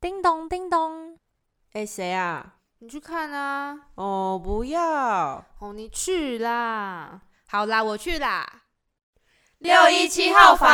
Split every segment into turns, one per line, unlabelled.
叮咚叮咚，
哎，谁啊？
你去看啊！
哦，不要！
哦，你去啦！
好啦，我去啦。
六一七号房，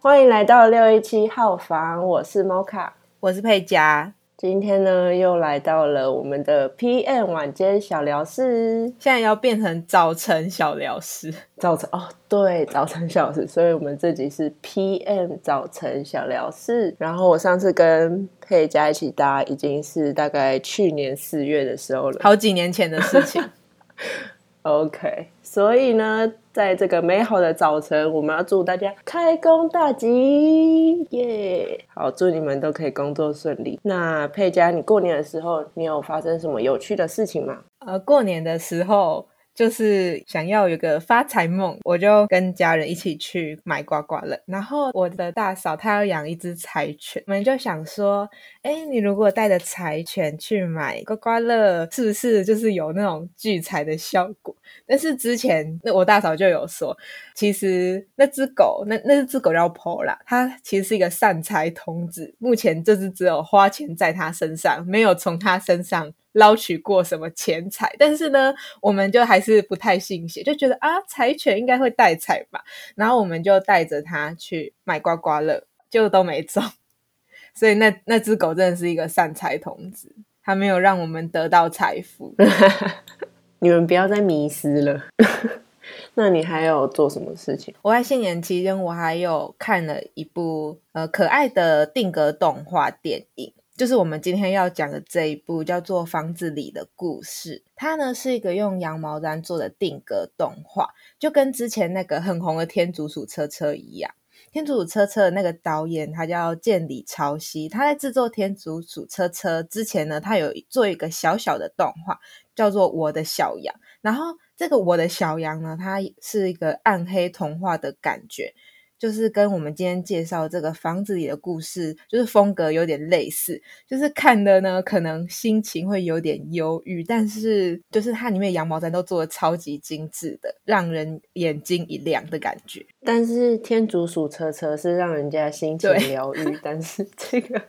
欢迎来到六一七号房，我是猫卡，
我是佩佳。
今天呢，又来到了我们的 PM 晚间小聊室，
现在要变成早晨小聊室。
早晨哦，对，早晨小时，所以我们这集是 PM 早晨小聊室。然后我上次跟佩佳一起搭，已经是大概去年四月的时候了，
好几年前的事情。
OK，所以呢，在这个美好的早晨，我们要祝大家开工大吉，耶！好，祝你们都可以工作顺利。那佩佳，你过年的时候，你有发生什么有趣的事情吗？
呃，过年的时候。就是想要有个发财梦，我就跟家人一起去买刮刮乐。然后我的大嫂她要养一只柴犬，我们就想说，哎，你如果带着柴犬去买刮刮乐，是不是就是有那种聚财的效果？但是之前那我大嫂就有说，其实那只狗，那那只狗叫 Pola，它其实是一个善财童子。目前就是只有花钱在它身上，没有从它身上。捞取过什么钱财，但是呢，我们就还是不太信邪，就觉得啊，柴犬应该会带财吧。然后我们就带着它去买刮刮乐，就都没中。所以那那只狗真的是一个善财童子，它没有让我们得到财富。
你们不要再迷失了。那你还有做什么事情？
我在新年期间，我还有看了一部呃可爱的定格动画电影。就是我们今天要讲的这一部叫做《房子里的故事》，它呢是一个用羊毛毡做的定格动画，就跟之前那个很红的《天竺鼠车车》一样。《天竺鼠车车》的那个导演他叫建里朝希，他在制作《天竺鼠车车》之前呢，他有做一个小小的动画，叫做《我的小羊》。然后这个《我的小羊》呢，它是一个暗黑童话的感觉。就是跟我们今天介绍这个房子里的故事，就是风格有点类似，就是看的呢，可能心情会有点忧郁，但是就是它里面羊毛毡都做的超级精致的，让人眼睛一亮的感觉。
但是天竺鼠车车是让人家心情疗愈，但是这个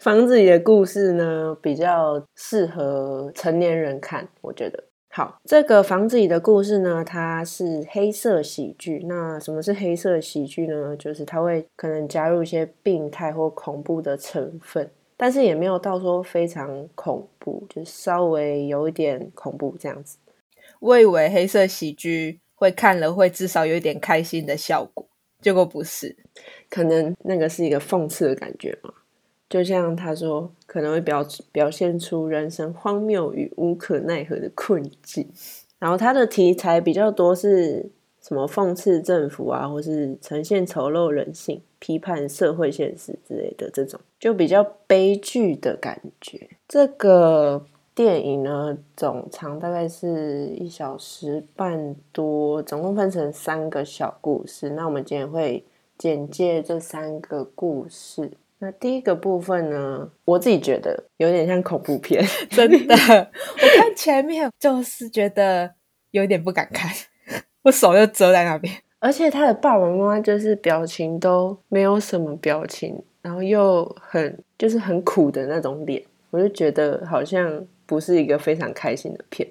房子里的故事呢，比较适合成年人看，我觉得。好，这个房子里的故事呢，它是黑色喜剧。那什么是黑色喜剧呢？就是它会可能加入一些病态或恐怖的成分，但是也没有到说非常恐怖，就稍微有一点恐怖这样子。
我以为黑色喜剧会看了会至少有一点开心的效果，结果不是，
可能那个是一个讽刺的感觉嘛。就像他说，可能会表表现出人生荒谬与无可奈何的困境。然后他的题材比较多是什么讽刺政府啊，或是呈现丑陋人性、批判社会现实之类的这种，就比较悲剧的感觉。这个电影呢，总长大概是一小时半多，总共分成三个小故事。那我们今天会简介这三个故事。那第一个部分呢，我自己觉得有点像恐怖片，
真的。我看前面就是觉得有点不敢看，我手就遮在那边。
而且他的爸爸妈妈就是表情都没有什么表情，然后又很就是很苦的那种脸，我就觉得好像不是一个非常开心的片。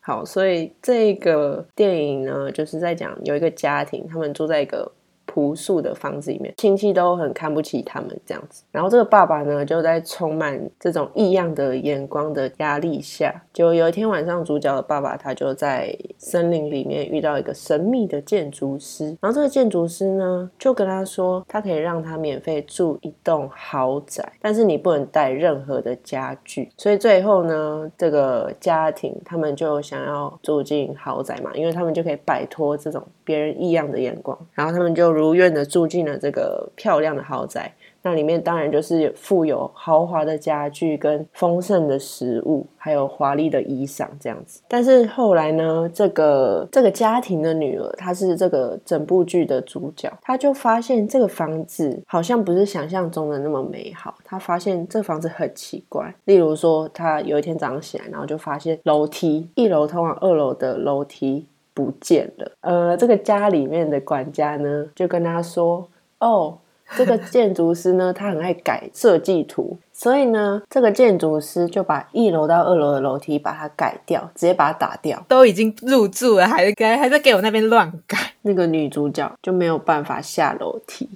好，所以这个电影呢，就是在讲有一个家庭，他们住在一个。朴素的房子里面，亲戚都很看不起他们这样子。然后这个爸爸呢，就在充满这种异样的眼光的压力下，就有一天晚上，主角的爸爸他就在森林里面遇到一个神秘的建筑师。然后这个建筑师呢，就跟他说，他可以让他免费住一栋豪宅，但是你不能带任何的家具。所以最后呢，这个家庭他们就想要住进豪宅嘛，因为他们就可以摆脱这种别人异样的眼光。然后他们就。如愿的住进了这个漂亮的豪宅。那里面当然就是富有豪华的家具、跟丰盛的食物，还有华丽的衣裳这样子。但是后来呢，这个这个家庭的女儿，她是这个整部剧的主角，她就发现这个房子好像不是想象中的那么美好。她发现这房子很奇怪，例如说，她有一天早上起来，然后就发现楼梯一楼通往二楼的楼梯不见了。呃，这个家里面的管家呢，就跟他说：“哦，这个建筑师呢，他很爱改设计图，所以呢，这个建筑师就把一楼到二楼的楼梯把它改掉，直接把它打掉。
都已经入住了，还该还在给我那边乱改。
那个女主角就没有办法下楼梯，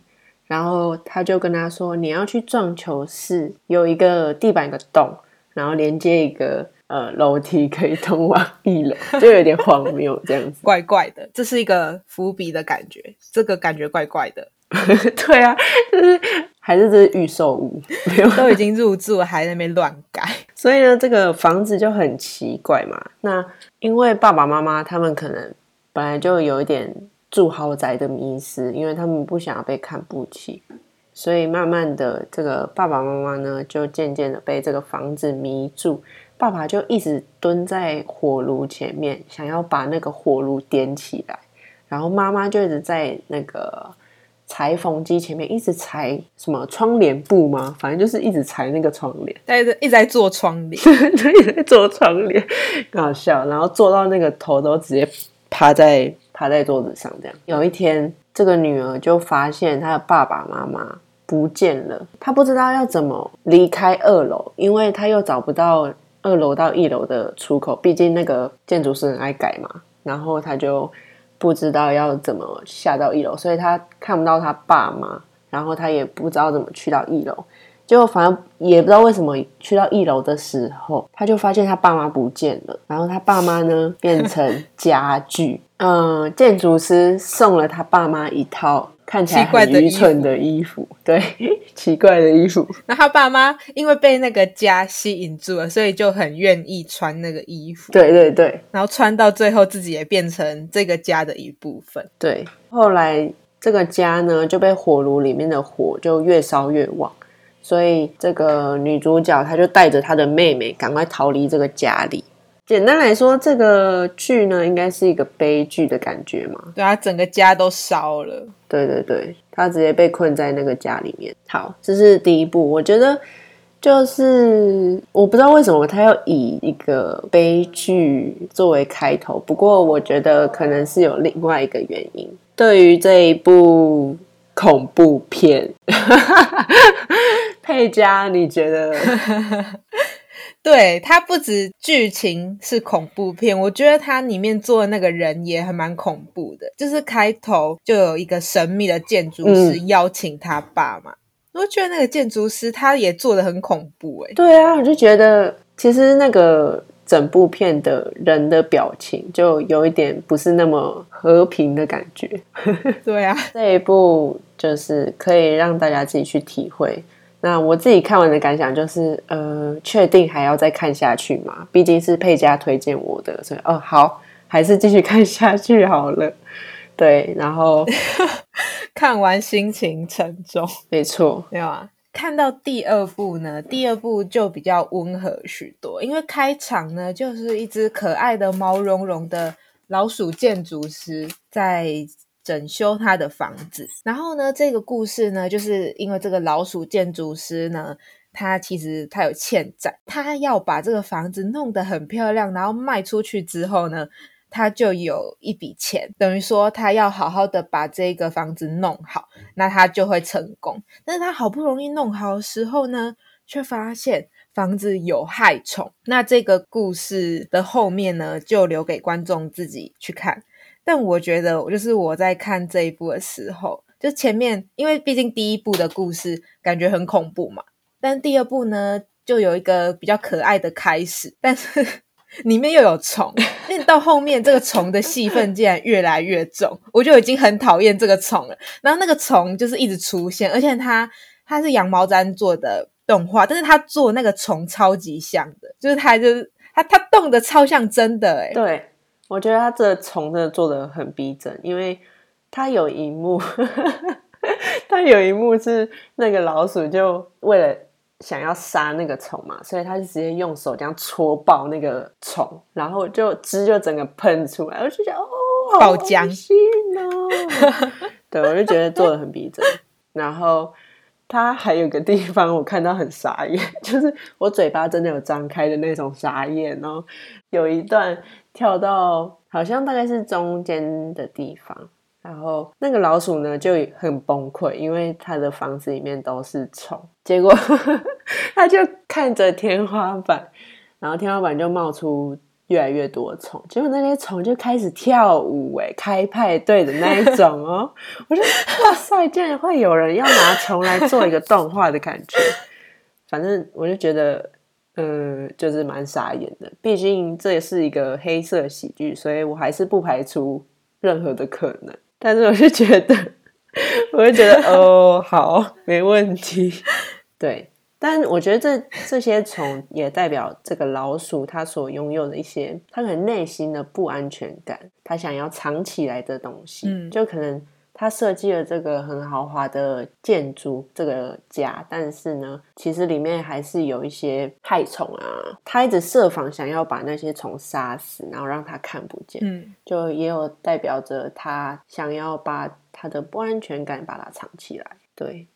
然后他就跟他说：你要去撞球室，有一个地板有个洞，然后连接一个呃楼梯，可以通往一楼，就有点荒谬这样子。
怪怪的，这是一个伏笔的感觉，这个感觉怪怪的。
对啊，就是还是这是预售屋，没有
都已经入住了，还在那边乱改。
所以呢，这个房子就很奇怪嘛。那因为爸爸妈妈他们可能本来就有一点住豪宅的迷失，因为他们不想要被看不起，所以慢慢的，这个爸爸妈妈呢，就渐渐的被这个房子迷住。爸爸就一直蹲在火炉前面，想要把那个火炉点起来，然后妈妈就一直在那个。裁缝机前面一直裁什么窗帘布吗？反正就是一直裁那个窗帘，
在一直在做窗帘，
对，在做窗帘，很好笑。然后做到那个头都直接趴在趴在桌子上，这样。有一天，这个女儿就发现她的爸爸妈妈不见了，她不知道要怎么离开二楼，因为她又找不到二楼到一楼的出口，毕竟那个建筑师很爱改嘛。然后他就。不知道要怎么下到一楼，所以他看不到他爸妈，然后他也不知道怎么去到一楼。结果反正也不知道为什么去到一楼的时候，他就发现他爸妈不见了，然后他爸妈呢变成 家具。嗯，建筑师送了他爸妈一套。看起来很愚蠢的衣服，对，奇怪的衣服。
那他爸妈因为被那个家吸引住了，所以就很愿意穿那个衣服。
对对对，
然后穿到最后，自己也变成这个家的一部分。
对，后来这个家呢就被火炉里面的火就越烧越旺，所以这个女主角她就带着她的妹妹赶快逃离这个家里。简单来说，这个剧呢，应该是一个悲剧的感觉嘛？
对啊，整个家都烧了。
对对对，他直接被困在那个家里面。好，这是第一部。我觉得就是我不知道为什么他要以一个悲剧作为开头，不过我觉得可能是有另外一个原因。对于这一部恐怖片，佩佳，你觉得？
对它不止剧情是恐怖片，我觉得它里面做的那个人也还蛮恐怖的。就是开头就有一个神秘的建筑师邀请他爸嘛，我觉得那个建筑师他也做的很恐怖哎。
对啊，我就觉得其实那个整部片的人的表情就有一点不是那么和平的感觉。
对啊，
这一部就是可以让大家自己去体会。那我自己看完的感想就是，呃，确定还要再看下去吗？毕竟是佩佳推荐我的，所以哦，好，还是继续看下去好了。对，然后
看完心情沉重，
没错，
没有啊。看到第二部呢，第二部就比较温和许多，因为开场呢就是一只可爱的毛茸茸的老鼠建筑师在。整修他的房子，然后呢，这个故事呢，就是因为这个老鼠建筑师呢，他其实他有欠债，他要把这个房子弄得很漂亮，然后卖出去之后呢，他就有一笔钱，等于说他要好好的把这个房子弄好，那他就会成功。但是他好不容易弄好的时候呢，却发现房子有害虫。那这个故事的后面呢，就留给观众自己去看。但我觉得，就是我在看这一部的时候，就前面，因为毕竟第一部的故事感觉很恐怖嘛，但第二部呢，就有一个比较可爱的开始，但是 里面又有虫，那到后面这个虫的戏份竟然越来越重，我就已经很讨厌这个虫了。然后那个虫就是一直出现，而且它它是羊毛毡做的动画，但是它做那个虫超级像的，就是它就是它它动的超像真的哎，
对。我觉得他这虫真的做的很逼真，因为他有一幕，他有一幕是那个老鼠就为了想要杀那个虫嘛，所以他就直接用手这样戳爆那个虫，然后就汁就整个喷出来，我就觉得哦，
爆浆
哦，对，我就觉得做的很逼真。然后他还有个地方我看到很傻眼，就是我嘴巴真的有张开的那种傻眼哦，有一段。跳到好像大概是中间的地方。然后那个老鼠呢就很崩溃，因为它的房子里面都是虫。结果 它就看着天花板，然后天花板就冒出越来越多虫。结果那些虫就开始跳舞，哎，开派对的那一种哦。我就哇塞，竟然会有人要拿虫来做一个动画的感觉。反正我就觉得，嗯，就是蛮傻眼的。毕竟这也是一个黑色喜剧，所以我还是不排除任何的可能。但是我就觉得，我就觉得哦，好，没问题。对，但我觉得这这些虫也代表这个老鼠它所拥有的一些，它可能内心的不安全感，它想要藏起来的东西，嗯，就可能。他设计了这个很豪华的建筑，这个家，但是呢，其实里面还是有一些害虫啊。他一直设防想要把那些虫杀死，然后让它看不见。嗯，就也有代表着他想要把他的不安全感把它藏起来。对，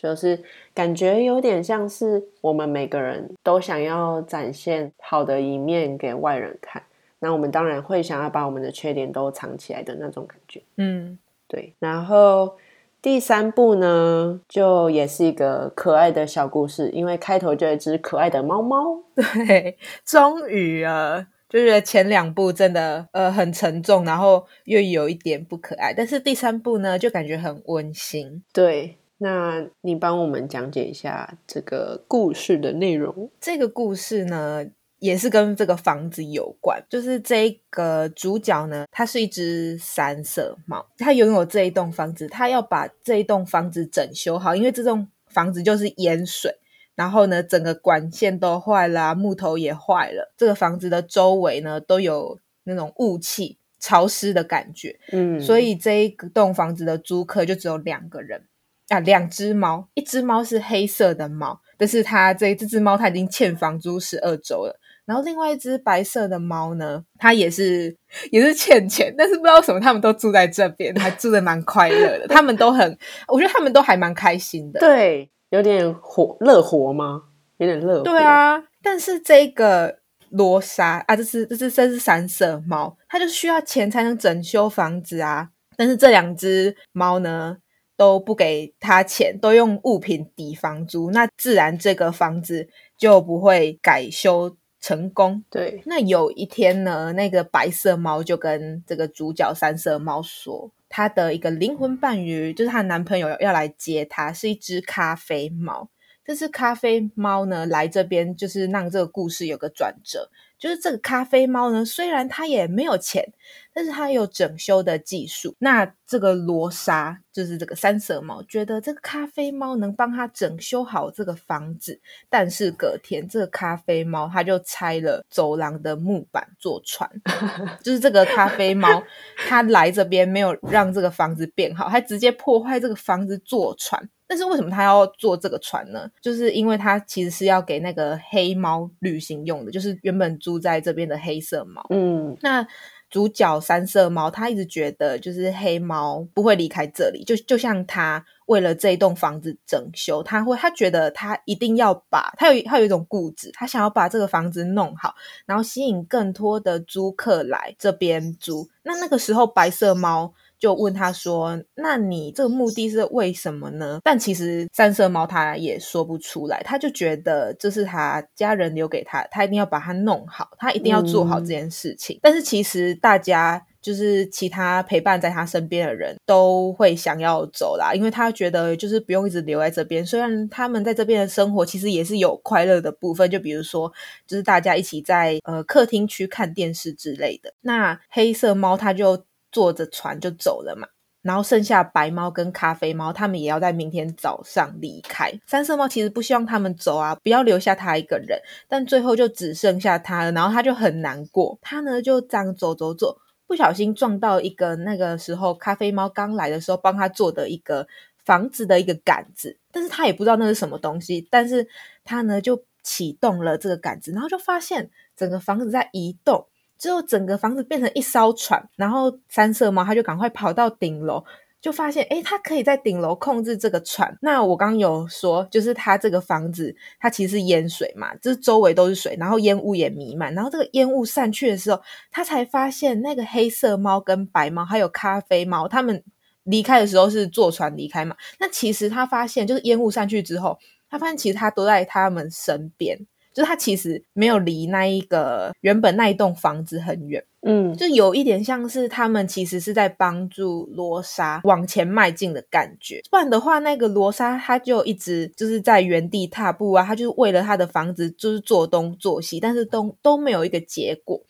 就是感觉有点像是我们每个人都想要展现好的一面给外人看，那我们当然会想要把我们的缺点都藏起来的那种感觉。嗯。对，然后第三部呢，就也是一个可爱的小故事，因为开头就一只可爱的猫猫。
对，终于啊，就是前两部真的呃很沉重，然后又有一点不可爱，但是第三部呢，就感觉很温馨。
对，那你帮我们讲解一下这个故事的内容。
这个故事呢？也是跟这个房子有关，就是这个主角呢，它是一只三色猫，它拥有这一栋房子，它要把这一栋房子整修好，因为这栋房子就是淹水，然后呢，整个管线都坏了，木头也坏了，这个房子的周围呢都有那种雾气、潮湿的感觉，嗯，所以这一栋房子的租客就只有两个人啊，两只猫，一只猫是黑色的猫，但是它这这只猫它已经欠房租十二周了。然后另外一只白色的猫呢，它也是也是欠钱，但是不知道什么，他们都住在这边，还住的蛮快乐的。他们都很，我觉得他们都还蛮开心的。
对，有点活乐活吗？有点乐活。
对啊，但是这个罗莎啊，这是这是这是三色猫，它就需要钱才能整修房子啊。但是这两只猫呢，都不给他钱，都用物品抵房租，那自然这个房子就不会改修。成功
对，
那有一天呢，那个白色猫就跟这个主角三色猫说，她的一个灵魂伴侣就是她男朋友要来接她，是一只咖啡猫。这只咖啡猫呢来这边，就是让这个故事有个转折。就是这个咖啡猫呢，虽然它也没有钱，但是它有整修的技术。那这个罗莎就是这个三色猫，觉得这个咖啡猫能帮他整修好这个房子。但是隔天，这个咖啡猫它就拆了走廊的木板做船。就是这个咖啡猫，它来这边没有让这个房子变好，还直接破坏这个房子做船。但是为什么他要坐这个船呢？就是因为他其实是要给那个黑猫旅行用的，就是原本住在这边的黑色猫。嗯，那主角三色猫，他一直觉得就是黑猫不会离开这里，就就像他为了这一栋房子整修，他会他觉得他一定要把他有他有一种固执，他想要把这个房子弄好，然后吸引更多的租客来这边租。那那个时候白色猫。就问他说：“那你这个目的是为什么呢？”但其实三色猫他也说不出来，他就觉得这是他家人留给他，他一定要把它弄好，他一定要做好这件事情。但是其实大家就是其他陪伴在他身边的人都会想要走啦，因为他觉得就是不用一直留在这边。虽然他们在这边的生活其实也是有快乐的部分，就比如说就是大家一起在呃客厅区看电视之类的。那黑色猫它就。坐着船就走了嘛，然后剩下白猫跟咖啡猫，他们也要在明天早上离开。三色猫其实不希望他们走啊，不要留下他一个人，但最后就只剩下他了，然后他就很难过。他呢就这样走走走，不小心撞到一个那个时候咖啡猫刚来的时候帮他做的一个房子的一个杆子，但是他也不知道那是什么东西，但是他呢就启动了这个杆子，然后就发现整个房子在移动。之后整个房子变成一艘船，然后三色猫它就赶快跑到顶楼，就发现，诶，他可以在顶楼控制这个船。那我刚有说，就是它这个房子，它其实是淹水嘛，就是周围都是水，然后烟雾也弥漫。然后这个烟雾散去的时候，他才发现那个黑色猫跟白猫还有咖啡猫，他们离开的时候是坐船离开嘛。那其实他发现，就是烟雾散去之后，他发现其实他都在他们身边。就是他其实没有离那一个原本那一栋房子很远，
嗯，
就有一点像是他们其实是在帮助罗莎往前迈进的感觉。不然的话，那个罗莎他就一直就是在原地踏步啊，他就是为了他的房子就是做东做西，但是都都没有一个结果。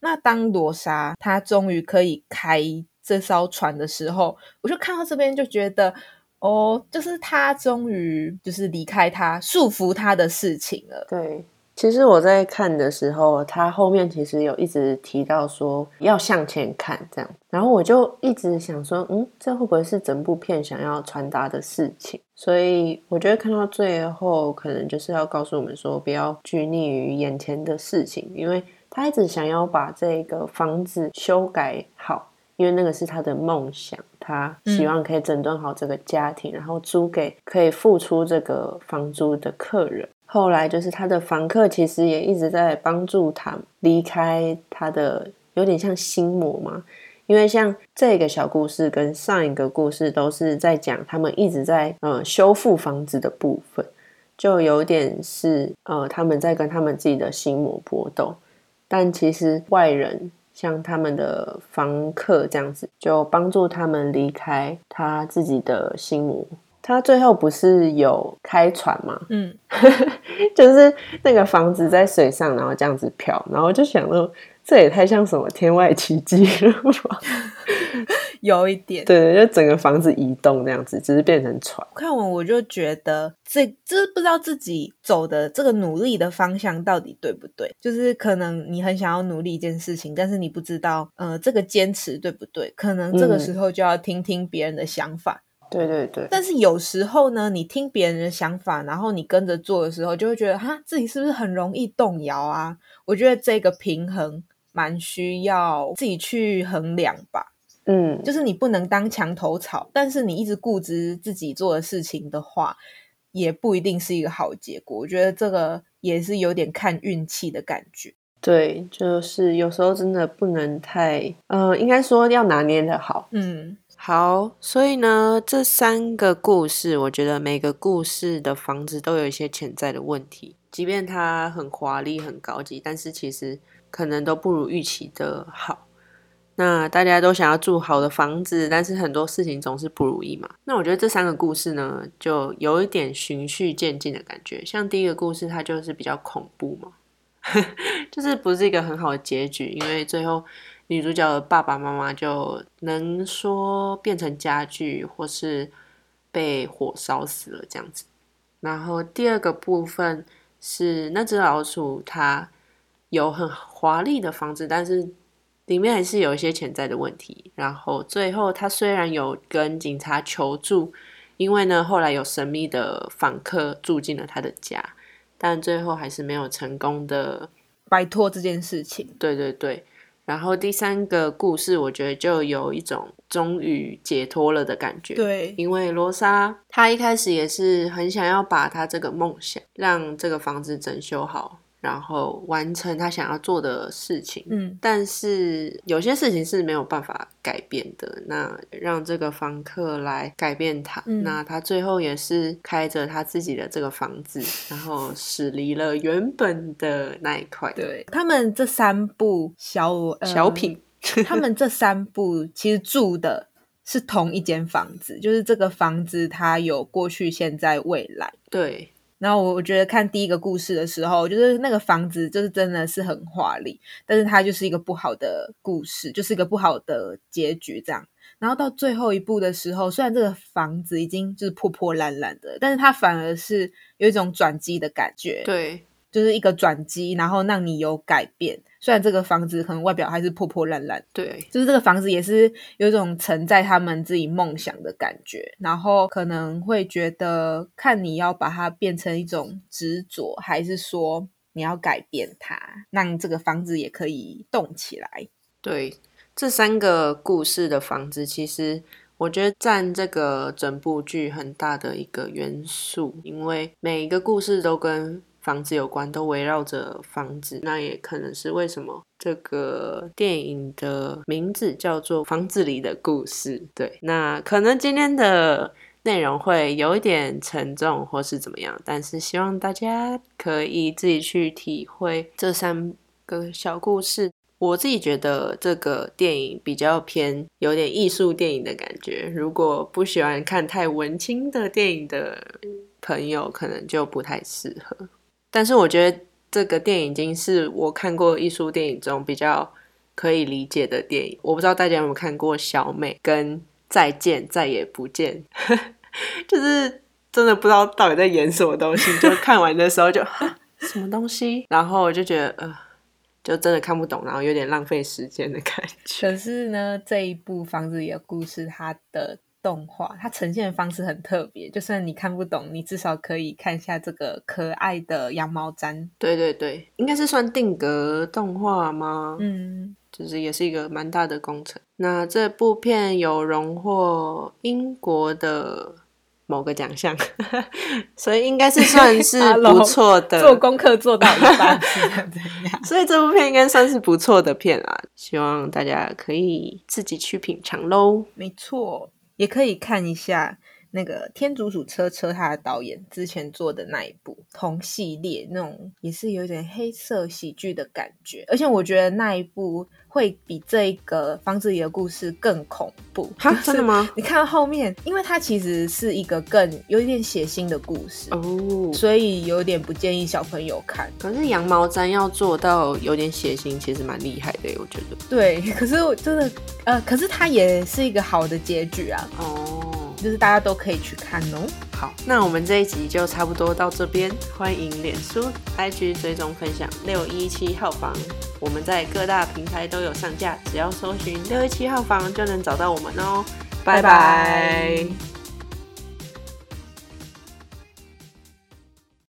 那当罗莎他终于可以开这艘船的时候，我就看到这边就觉得。哦，就是他终于就是离开他束缚他的事情了。
对，其实我在看的时候，他后面其实有一直提到说要向前看这样，然后我就一直想说，嗯，这会不会是整部片想要传达的事情？所以我觉得看到最后，可能就是要告诉我们说，不要拘泥于眼前的事情，因为他一直想要把这个房子修改好。因为那个是他的梦想，他希望可以整顿好这个家庭，然后租给可以付出这个房租的客人。后来就是他的房客其实也一直在帮助他离开他的，有点像心魔嘛。因为像这个小故事跟上一个故事都是在讲他们一直在呃修复房子的部分，就有点是呃他们在跟他们自己的心魔搏斗，但其实外人。像他们的房客这样子，就帮助他们离开他自己的心魔。他最后不是有开船吗？
嗯，
就是那个房子在水上，然后这样子漂，然后就想到。这也太像什么天外奇迹了吧？
有一点，
对，就整个房子移动那样子，只是变成船。
看完我就觉得，这这不知道自己走的这个努力的方向到底对不对？就是可能你很想要努力一件事情，但是你不知道，呃，这个坚持对不对？可能这个时候就要听听别人的想法。
对对对。
但是有时候呢，你听别人的想法，然后你跟着做的时候，就会觉得，哈，自己是不是很容易动摇啊？我觉得这个平衡。蛮需要自己去衡量吧，
嗯，
就是你不能当墙头草，但是你一直固执自己做的事情的话，也不一定是一个好结果。我觉得这个也是有点看运气的感觉。
对，就是有时候真的不能太，呃，应该说要拿捏的好。
嗯，
好，所以呢，这三个故事，我觉得每个故事的房子都有一些潜在的问题，即便它很华丽、很高级，但是其实。可能都不如预期的好。那大家都想要住好的房子，但是很多事情总是不如意嘛。那我觉得这三个故事呢，就有一点循序渐进的感觉。像第一个故事，它就是比较恐怖嘛，就是不是一个很好的结局，因为最后女主角的爸爸妈妈就能说变成家具，或是被火烧死了这样子。然后第二个部分是那只老鼠，它。有很华丽的房子，但是里面还是有一些潜在的问题。然后最后，他虽然有跟警察求助，因为呢后来有神秘的访客住进了他的家，但最后还是没有成功的
摆脱这件事情。
对对对。然后第三个故事，我觉得就有一种终于解脱了的感觉。
对，
因为罗莎她一开始也是很想要把她这个梦想，让这个房子整修好。然后完成他想要做的事情，
嗯，
但是有些事情是没有办法改变的。那让这个房客来改变他，那他最后也是开着他自己的这个房子，然后驶离了原本的那一块。
对他们这三部小
小品，
他们这三部其实住的是同一间房子，就是这个房子它有过去、现在、未来。
对。
然后我我觉得看第一个故事的时候，就是那个房子就是真的是很华丽，但是它就是一个不好的故事，就是一个不好的结局这样。然后到最后一步的时候，虽然这个房子已经就是破破烂烂的，但是它反而是有一种转机的感觉。
对。
就是一个转机，然后让你有改变。虽然这个房子可能外表还是破破烂烂，
对，
就是这个房子也是有一种承载他们自己梦想的感觉。然后可能会觉得，看你要把它变成一种执着，还是说你要改变它，让这个房子也可以动起来。
对，这三个故事的房子，其实我觉得占这个整部剧很大的一个元素，因为每一个故事都跟房子有关，都围绕着房子。那也可能是为什么这个电影的名字叫做《房子里的故事》。对，那可能今天的内容会有一点沉重，或是怎么样，但是希望大家可以自己去体会这三个小故事。我自己觉得这个电影比较偏有点艺术电影的感觉，如果不喜欢看太文青的电影的朋友，可能就不太适合。但是我觉得这个电影已经是我看过艺术电影中比较可以理解的电影。我不知道大家有没有看过《小美》跟《再见再也不见》，就是真的不知道到底在演什么东西，就 看完的时候就什么东西，然后我就觉得呃。就真的看不懂，然后有点浪费时间的感觉。
可是呢，这一部房子里的故事，它的动画，它呈现的方式很特别。就算你看不懂，你至少可以看一下这个可爱的羊毛毡。
对对对，应该是算定格动画吗？
嗯，
就是也是一个蛮大的工程。那这部片有荣获英国的。某个奖项，所以应该是算是 不错的。
做功课做到一半，
所以这部片应该算是不错的片啊！希望大家可以自己去品尝喽。
没错，也可以看一下那个天竺鼠车车他的导演之前做的那一部同系列，那种也是有点黑色喜剧的感觉，而且我觉得那一部。会比这个房子里的故事更恐怖
哈？真的吗？
你看后面，因为它其实是一个更有一点血腥的故事哦，所以有点不建议小朋友看。
可是羊毛毡要做到有点血腥，其实蛮厉害的，我觉得。
对，可是我真的呃，可是它也是一个好的结局啊。哦。就是大家都可以去看哦。
好，那我们这一集就差不多到这边。欢迎脸书、IG 追踪分享六一七号房，我们在各大平台都有上架，只要搜寻六一七号房就能找到我们哦。拜拜。